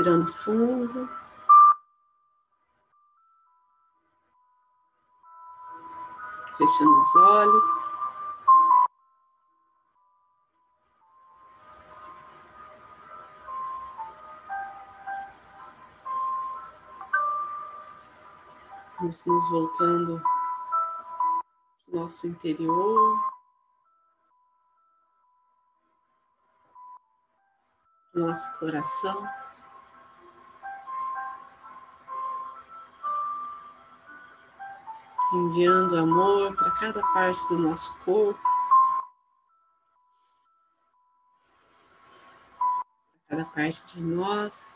Respirando fundo. Fechando os olhos. Vamos nos voltando ao nosso interior, nosso coração. Enviando amor para cada parte do nosso corpo, cada parte de nós.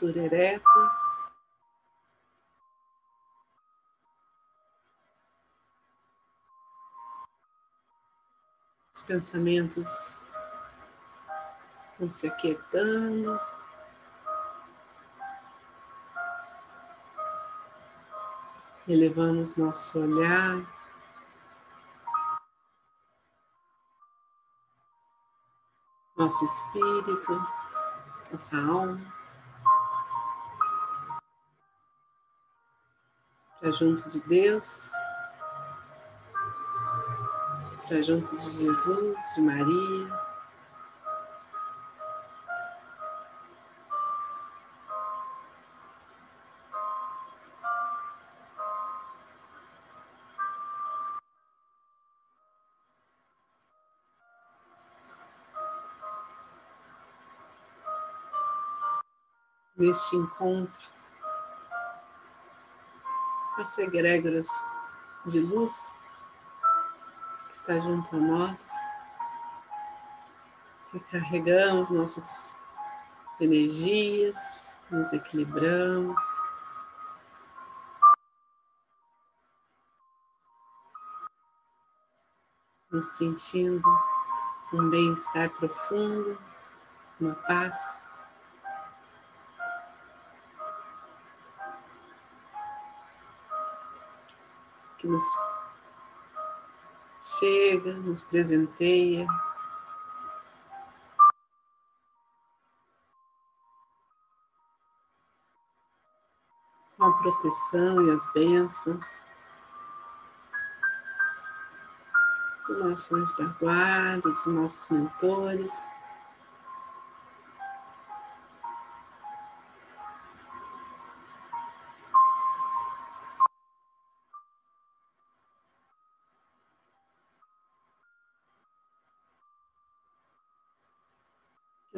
Postura ereta. Os pensamentos vão se aquietando. Elevamos nosso olhar. Nosso espírito, nossa alma. Para junto de Deus, para junto de Jesus, de Maria. Neste encontro, as egrégoras de luz que está junto a nós. Recarregamos nossas energias, nos equilibramos. Nos sentindo um bem-estar profundo, uma paz. Que nos chega, nos presenteia. Com a proteção e as bênçãos do nosso anjo da guarda, dos nossos mentores.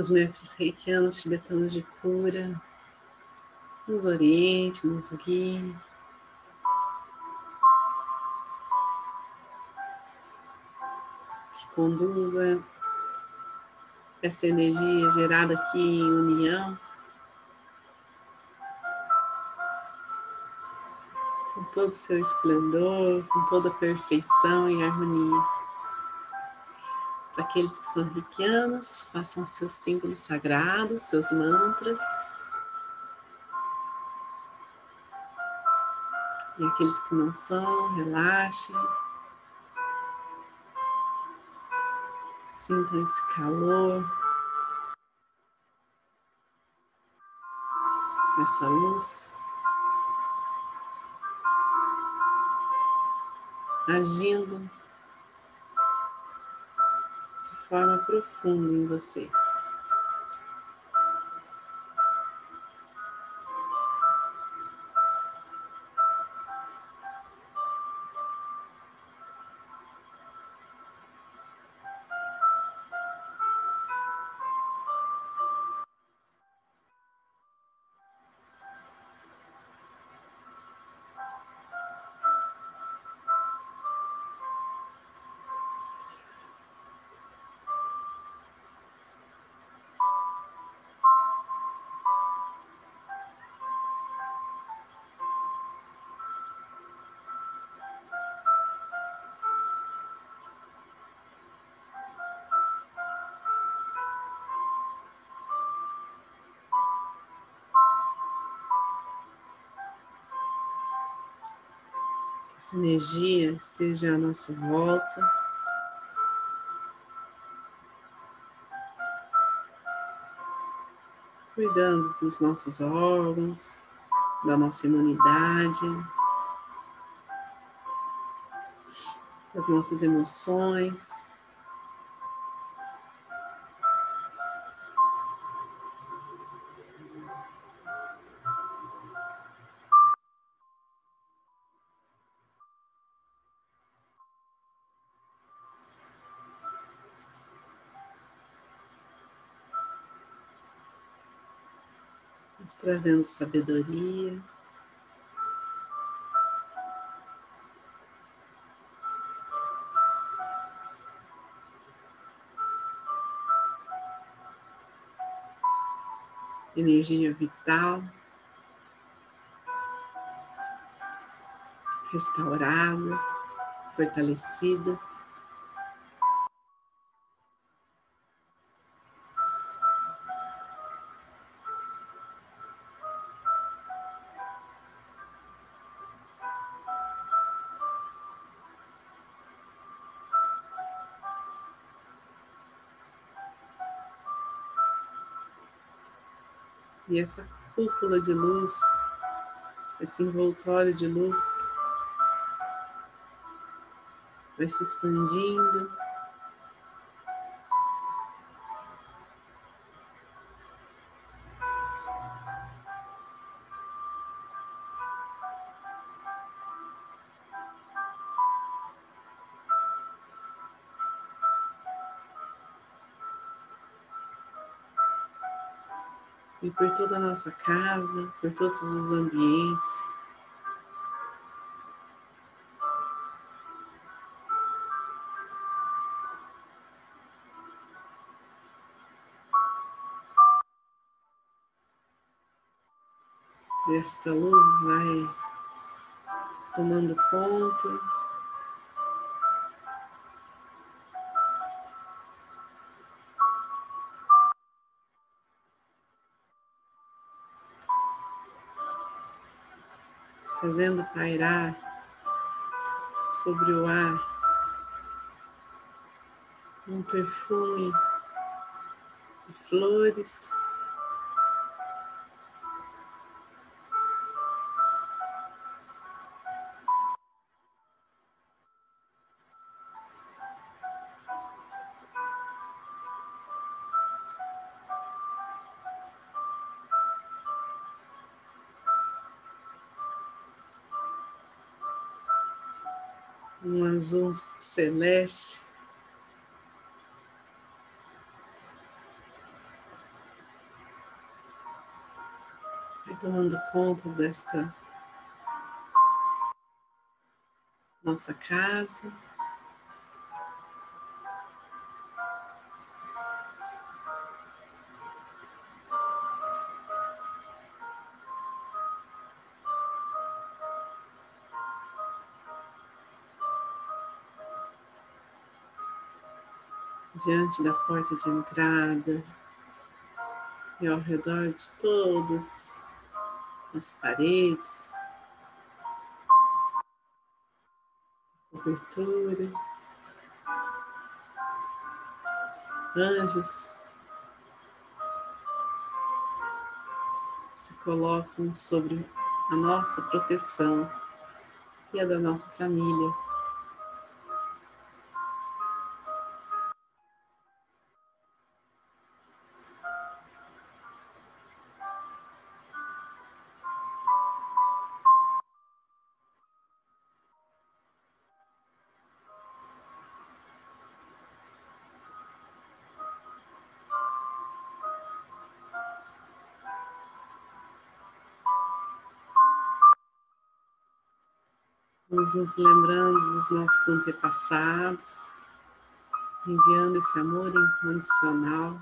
Os mestres reikianos tibetanos de cura, no Oriente, nos guiem. Que conduza essa energia gerada aqui em união. Com todo o seu esplendor, com toda a perfeição e harmonia. Para aqueles que são reikianos, façam seus símbolos sagrados, seus mantras. E aqueles que não são, relaxem. Sintam esse calor, essa luz agindo forma profunda em vocês. Essa energia esteja à nossa volta. Cuidando dos nossos órgãos, da nossa imunidade, das nossas emoções. Trazendo sabedoria. Energia vital, restaurada, fortalecida. E essa cúpula de luz, esse envoltório de luz, vai se expandindo. Por toda a nossa casa, por todos os ambientes. Esta luz vai tomando conta fazendo pairar sobre o ar um perfume de flores. Azul celeste. Vai tomando conta desta nossa casa. Diante da porta de entrada e ao redor de todas as paredes, cobertura, anjos se colocam sobre a nossa proteção e a da nossa família. Vamos nos lembrando dos nossos antepassados, enviando esse amor incondicional.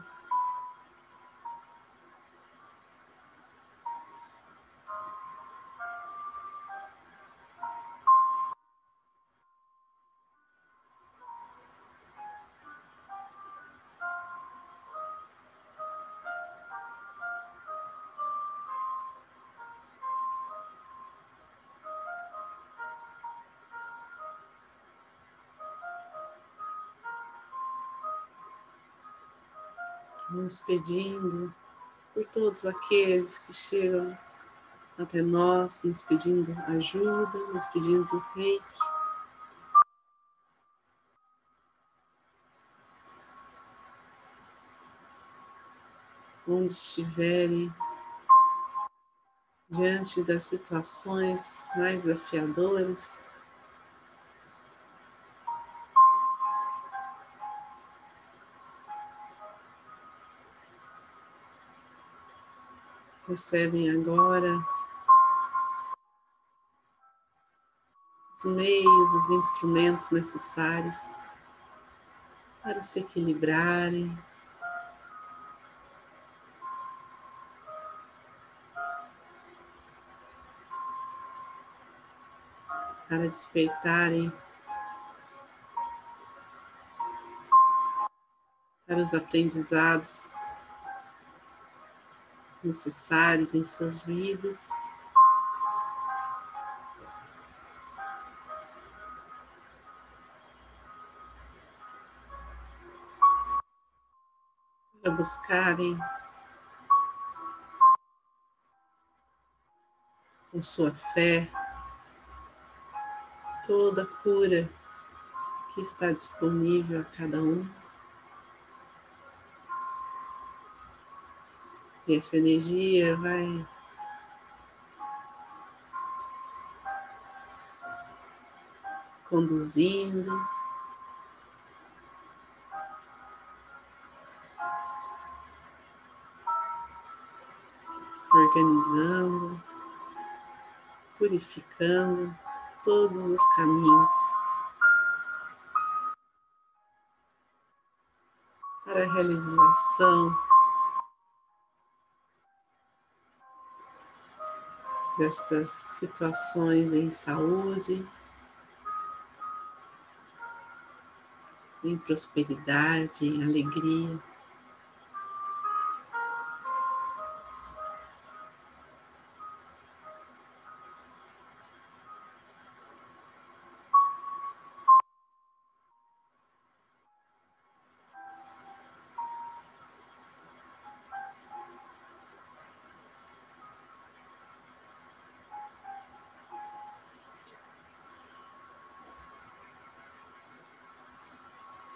Nos pedindo por todos aqueles que chegam até nós, nos pedindo ajuda, nos pedindo reiki. Onde estiverem diante das situações mais desafiadoras, recebem agora. Os meios, os instrumentos necessários para se equilibrarem. Para despertarem. Para os aprendizados necessários em suas vidas. Para buscarem com sua fé toda a cura que está disponível a cada um. E essa energia vai. Conduzindo, organizando, purificando todos os caminhos. Para a realização destas situações em saúde, em prosperidade, em alegria.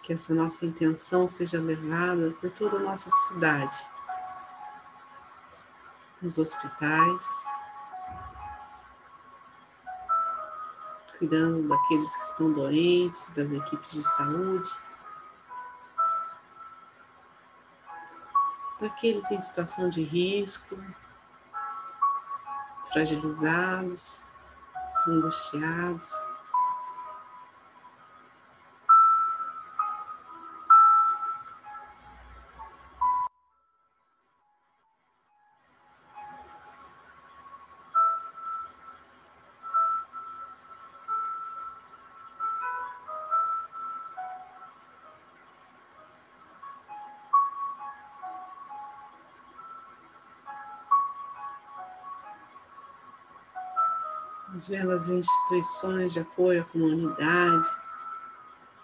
Que essa nossa intenção seja levada por toda a nossa cidade, nos hospitais, cuidando daqueles que estão doentes, das equipes de saúde, daqueles em situação de risco, fragilizados, angustiados. Vendo as instituições de apoio à comunidade,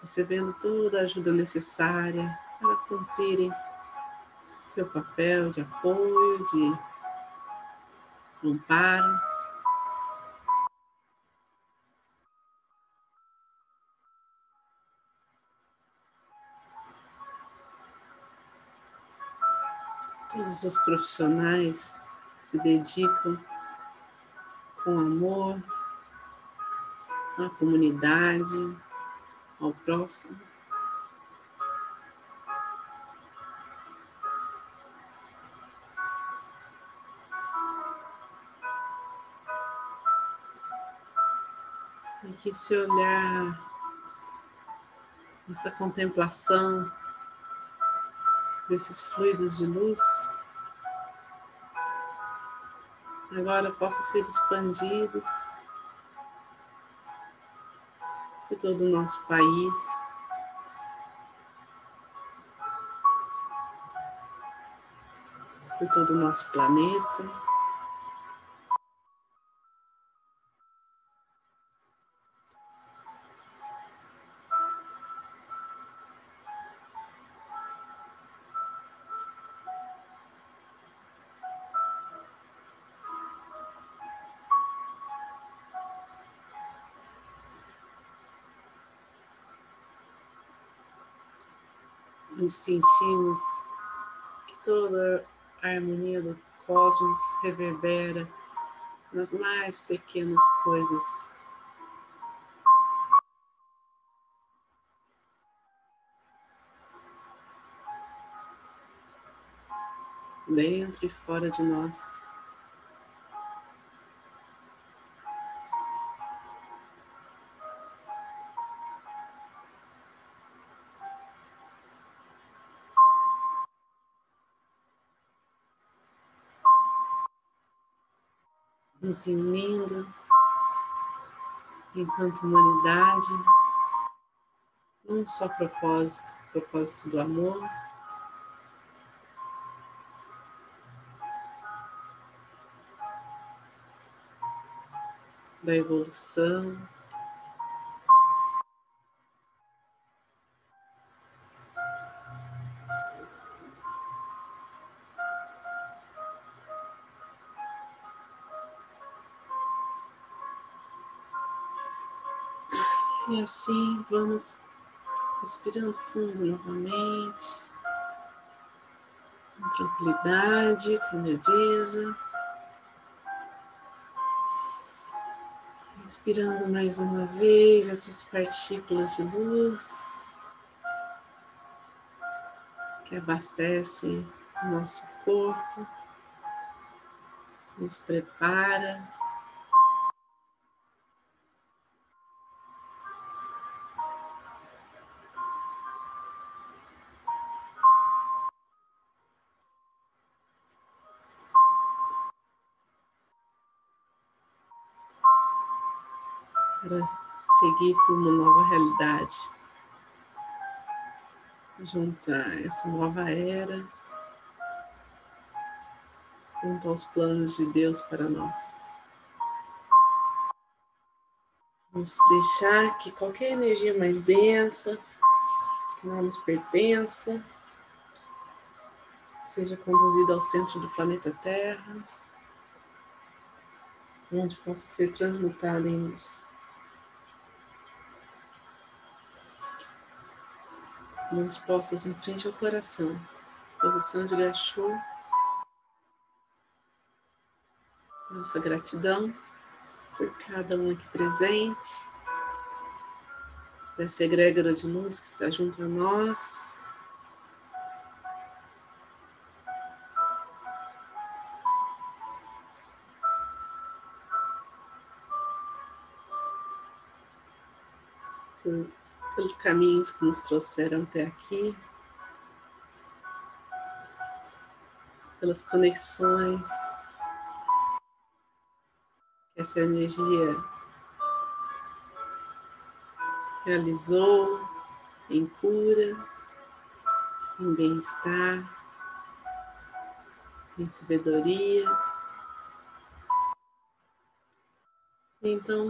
recebendo toda a ajuda necessária para cumprirem seu papel de apoio, de amparo. Todos os profissionais se dedicam com amor à comunidade, ao próximo. E que se olhar, essa contemplação desses fluidos de luz, agora possa ser expandido por todo o nosso país. Por todo o nosso planeta. Onde sentimos que toda a harmonia do cosmos reverbera nas mais pequenas coisas. Dentro e fora de nós. Nos unindo enquanto humanidade, num só propósito, propósito do amor. Da evolução, E assim vamos respirando fundo novamente, com tranquilidade, com leveza. Respirando mais uma vez essas partículas de luz que abastecem o nosso corpo, nos prepara seguir por uma nova realidade, junto a essa nova era, junto aos planos de Deus para nós. Vamos deixar que qualquer energia mais densa, que não nos pertença, seja conduzida ao centro do planeta Terra, onde possa ser transmutada em luz. Mãos postas em frente ao coração, posição de gachô. Nossa gratidão por cada um aqui presente, dessa egrégora de luz que está junto a nós. Por pelos caminhos que nos trouxeram até aqui, pelas conexões que essa energia realizou em cura, em bem-estar, em sabedoria. Então,